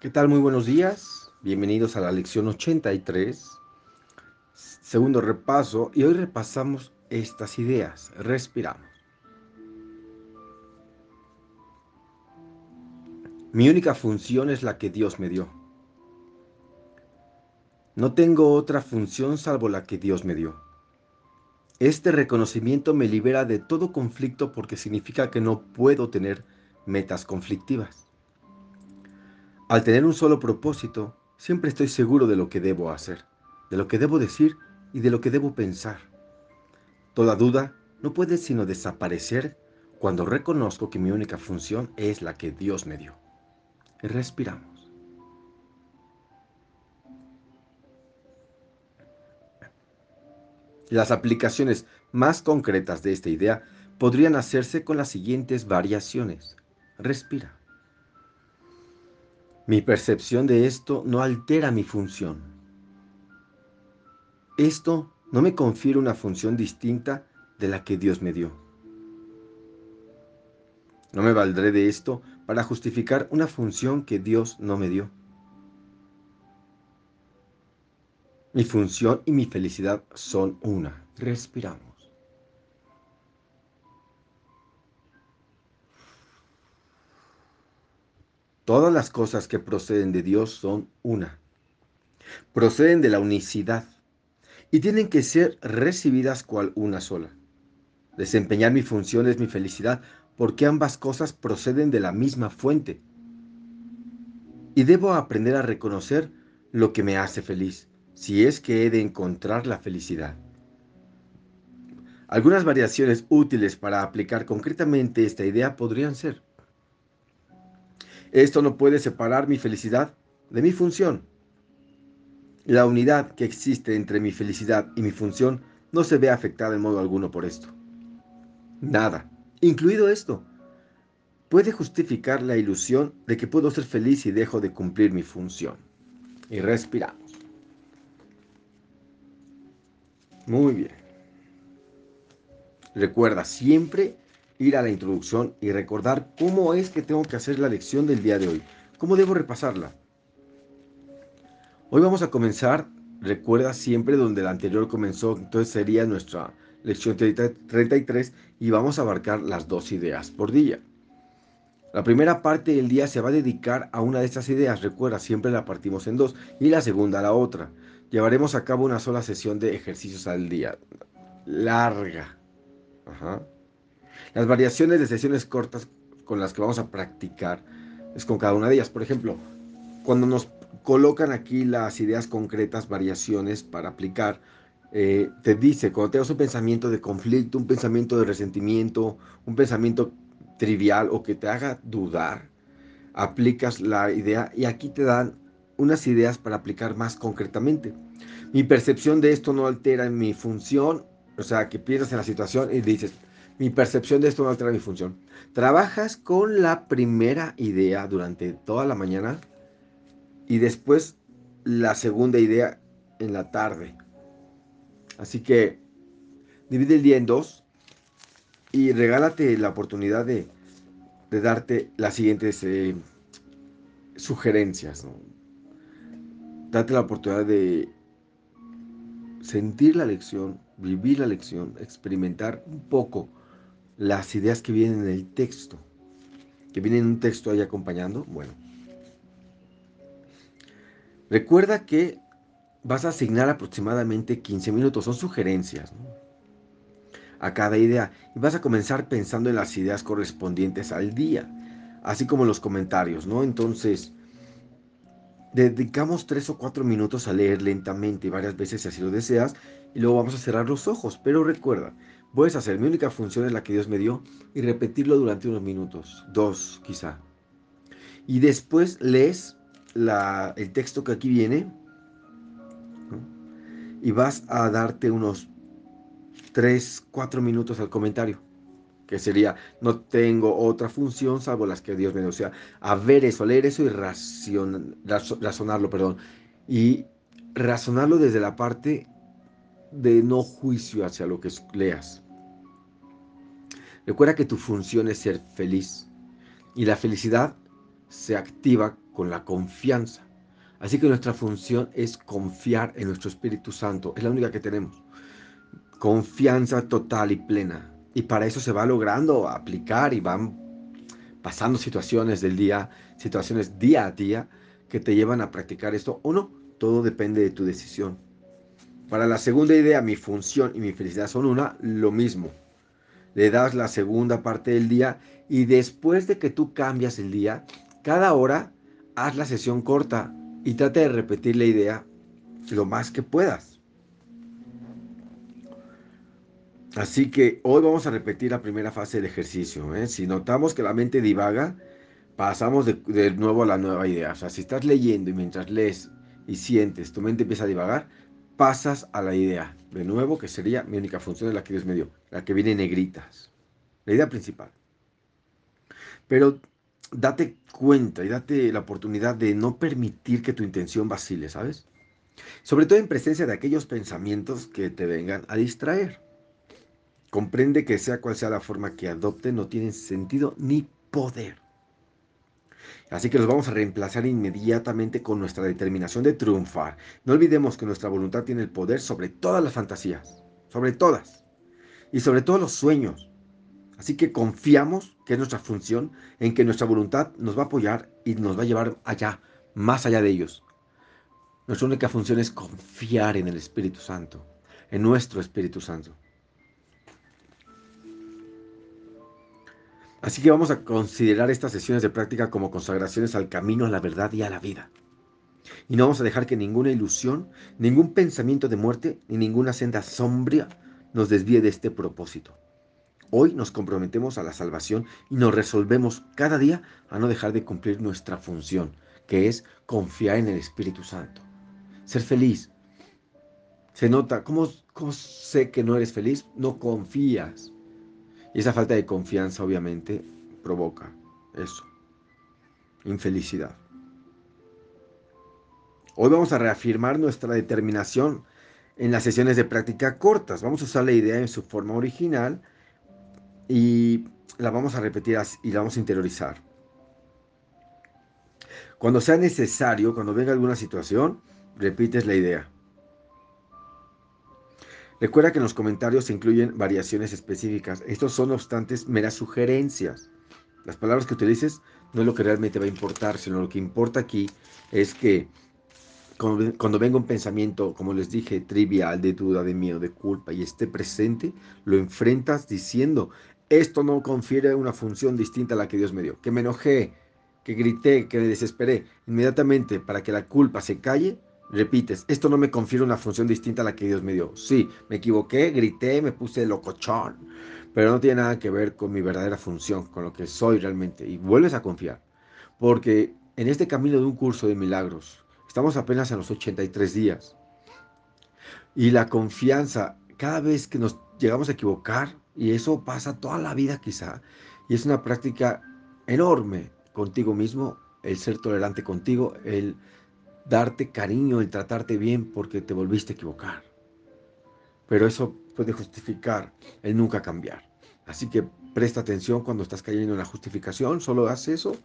¿Qué tal? Muy buenos días. Bienvenidos a la lección 83, segundo repaso, y hoy repasamos estas ideas. Respiramos. Mi única función es la que Dios me dio. No tengo otra función salvo la que Dios me dio. Este reconocimiento me libera de todo conflicto porque significa que no puedo tener metas conflictivas. Al tener un solo propósito, siempre estoy seguro de lo que debo hacer, de lo que debo decir y de lo que debo pensar. Toda duda no puede sino desaparecer cuando reconozco que mi única función es la que Dios me dio. Respiramos. Las aplicaciones más concretas de esta idea podrían hacerse con las siguientes variaciones. Respira. Mi percepción de esto no altera mi función. Esto no me confiere una función distinta de la que Dios me dio. No me valdré de esto para justificar una función que Dios no me dio. Mi función y mi felicidad son una. Respiramos. Todas las cosas que proceden de Dios son una. Proceden de la unicidad y tienen que ser recibidas cual una sola. Desempeñar mi función es mi felicidad porque ambas cosas proceden de la misma fuente. Y debo aprender a reconocer lo que me hace feliz, si es que he de encontrar la felicidad. Algunas variaciones útiles para aplicar concretamente esta idea podrían ser esto no puede separar mi felicidad de mi función. La unidad que existe entre mi felicidad y mi función no se ve afectada en modo alguno por esto. Nada, incluido esto, puede justificar la ilusión de que puedo ser feliz y dejo de cumplir mi función. Y respiramos. Muy bien. Recuerda siempre ir a la introducción y recordar cómo es que tengo que hacer la lección del día de hoy, cómo debo repasarla. Hoy vamos a comenzar, recuerda siempre donde la anterior comenzó, entonces sería nuestra lección 33 y vamos a abarcar las dos ideas por día. La primera parte del día se va a dedicar a una de estas ideas, recuerda, siempre la partimos en dos, y la segunda a la otra. Llevaremos a cabo una sola sesión de ejercicios al día, larga. Ajá. Las variaciones de sesiones cortas con las que vamos a practicar es con cada una de ellas. Por ejemplo, cuando nos colocan aquí las ideas concretas, variaciones para aplicar, eh, te dice, cuando tengas un pensamiento de conflicto, un pensamiento de resentimiento, un pensamiento trivial o que te haga dudar, aplicas la idea y aquí te dan unas ideas para aplicar más concretamente. Mi percepción de esto no altera mi función, o sea, que piensas en la situación y dices, mi percepción de esto no altera mi función. Trabajas con la primera idea durante toda la mañana y después la segunda idea en la tarde. Así que divide el día en dos y regálate la oportunidad de, darte las siguientes eh, sugerencias. Date la oportunidad de sentir la lección, vivir la lección, experimentar un poco las ideas que vienen en el texto, que vienen en un texto ahí acompañando, bueno. Recuerda que vas a asignar aproximadamente 15 minutos, son sugerencias a cada idea y vas a comenzar pensando en las ideas correspondientes al día, así como los comentarios, ¿no? Entonces, dedicamos tres o cuatro minutos a leer lentamente varias veces si así lo deseas y luego vamos a cerrar los ojos, pero recuerda, Puedes hacer, mi única función es la que Dios me dio y repetirlo durante unos minutos, dos quizá. Y después lees el texto que aquí viene y vas a darte unos tres, cuatro minutos al comentario, que sería, no tengo otra función salvo las que Dios me dio. O sea, a ver eso, leer eso y razonarlo, perdón. Y razonarlo desde la parte de no juicio hacia lo que leas. Recuerda que tu función es ser feliz y la felicidad se activa con la confianza. Así que nuestra función es confiar en nuestro Espíritu Santo. Es la única que tenemos. Confianza total y plena. Y para eso se va logrando aplicar y van pasando situaciones del día, situaciones día a día que te llevan a practicar esto o no. Todo depende de tu decisión. Para la segunda idea, mi función y mi felicidad son una, lo mismo. Le das la segunda parte del día y después de que tú cambias el día, cada hora haz la sesión corta y trata de repetir la idea lo más que puedas. Así que hoy vamos a repetir la primera fase del ejercicio. ¿eh? Si notamos que la mente divaga, pasamos de, de, nuevo a la nueva idea. O sea, si estás leyendo y mientras lees y sientes, tu mente empieza a divagar, pasas a la idea. De nuevo, que sería mi única función, de la que Dios me dio, la que viene en negritas. La idea principal. Pero date cuenta y date la oportunidad de no permitir que tu intención vacile, ¿sabes? Sobre todo en presencia de aquellos pensamientos que te vengan a distraer. Comprende que sea cual sea la forma que adopte, no tienen sentido ni poder. Así que los vamos a reemplazar inmediatamente con nuestra determinación de triunfar. No olvidemos que nuestra voluntad tiene el poder sobre todas las fantasías, sobre todas, y sobre todos los sueños. Así que confiamos que es nuestra función en que nuestra voluntad nos va a apoyar y nos va a llevar allá, más allá de ellos. Nuestra única función es confiar en el Espíritu Santo, en nuestro Espíritu Santo. Así que vamos a considerar estas sesiones de práctica como consagraciones al camino, a la verdad y a la vida. Y no vamos a dejar que ninguna ilusión, ningún pensamiento de muerte, ni ninguna senda sombría nos desvíe de este propósito. Hoy nos comprometemos a la salvación y nos resolvemos cada día a no dejar de cumplir nuestra función, que es confiar en el Espíritu Santo. Ser feliz. Se nota, ¿cómo, cómo sé que no eres feliz? No confías. Y esa falta de confianza obviamente provoca eso, infelicidad. Hoy vamos a reafirmar nuestra determinación en las sesiones de práctica cortas. Vamos a usar la idea en su forma original y la vamos a repetir y la vamos a interiorizar. Cuando sea necesario, cuando venga alguna situación, repites la idea. Recuerda que en los comentarios se incluyen variaciones específicas. Estos son, no obstante, meras sugerencias. Las palabras que utilices no es lo que realmente va a importar, sino lo que importa aquí es que cuando, venga un pensamiento, como les dije, trivial, de duda, de miedo, de culpa y esté presente, lo enfrentas diciendo, esto no confiere una función distinta a la que Dios me dio. Que me enojé, que grité, que me desesperé. Inmediatamente, para que la culpa se calle, Repites, esto no me confiere una función distinta a la que Dios me dio. Sí, me equivoqué, grité, me puse locochón, pero no tiene nada que ver con mi verdadera función, con lo que soy realmente. Y vuelves a confiar, porque en este camino de un curso de milagros, estamos apenas en los 83 días. Y la confianza, cada vez que nos llegamos a equivocar, y eso pasa toda la vida quizá, y es una práctica enorme contigo mismo, el ser tolerante contigo, el darte cariño, el tratarte bien porque te volviste a equivocar. Pero eso puede justificar el nunca cambiar. Así que presta atención cuando estás cayendo en la justificación, solo haz eso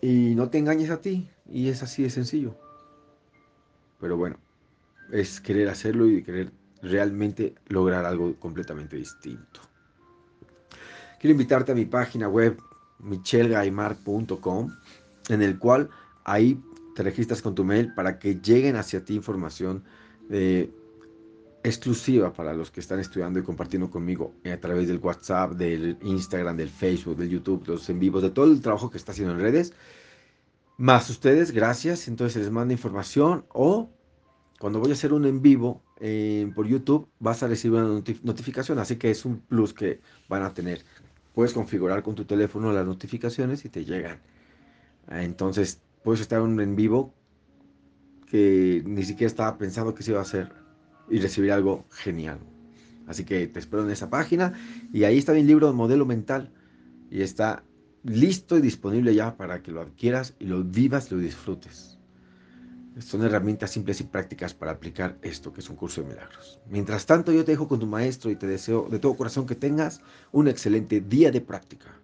y no te engañes a ti. Y es así de sencillo. Pero bueno, es querer hacerlo y querer realmente lograr algo completamente distinto. Quiero invitarte a mi página web michelgaimar.com en el cual ahí te registras con tu mail para que lleguen hacia ti información eh, exclusiva para los que están estudiando y compartiendo conmigo a través del WhatsApp, del Instagram, del Facebook, del YouTube, los en vivos, de todo el trabajo que está haciendo en redes. Más ustedes, gracias. Entonces les mando información o cuando voy a hacer un en vivo eh, por YouTube vas a recibir una notificación, así que es un plus que van a tener. Puedes configurar con tu teléfono las notificaciones y te llegan. Entonces puedes estar en vivo que ni siquiera estaba pensando que se iba a hacer y recibir algo genial. Así que te espero en esa página y ahí está mi libro Modelo Mental y está listo y disponible ya para que lo adquieras y lo vivas y lo disfrutes. Son herramientas simples y prácticas para aplicar esto que es un curso de milagros. Mientras tanto yo te dejo con tu maestro y te deseo de todo corazón que tengas un excelente día de práctica.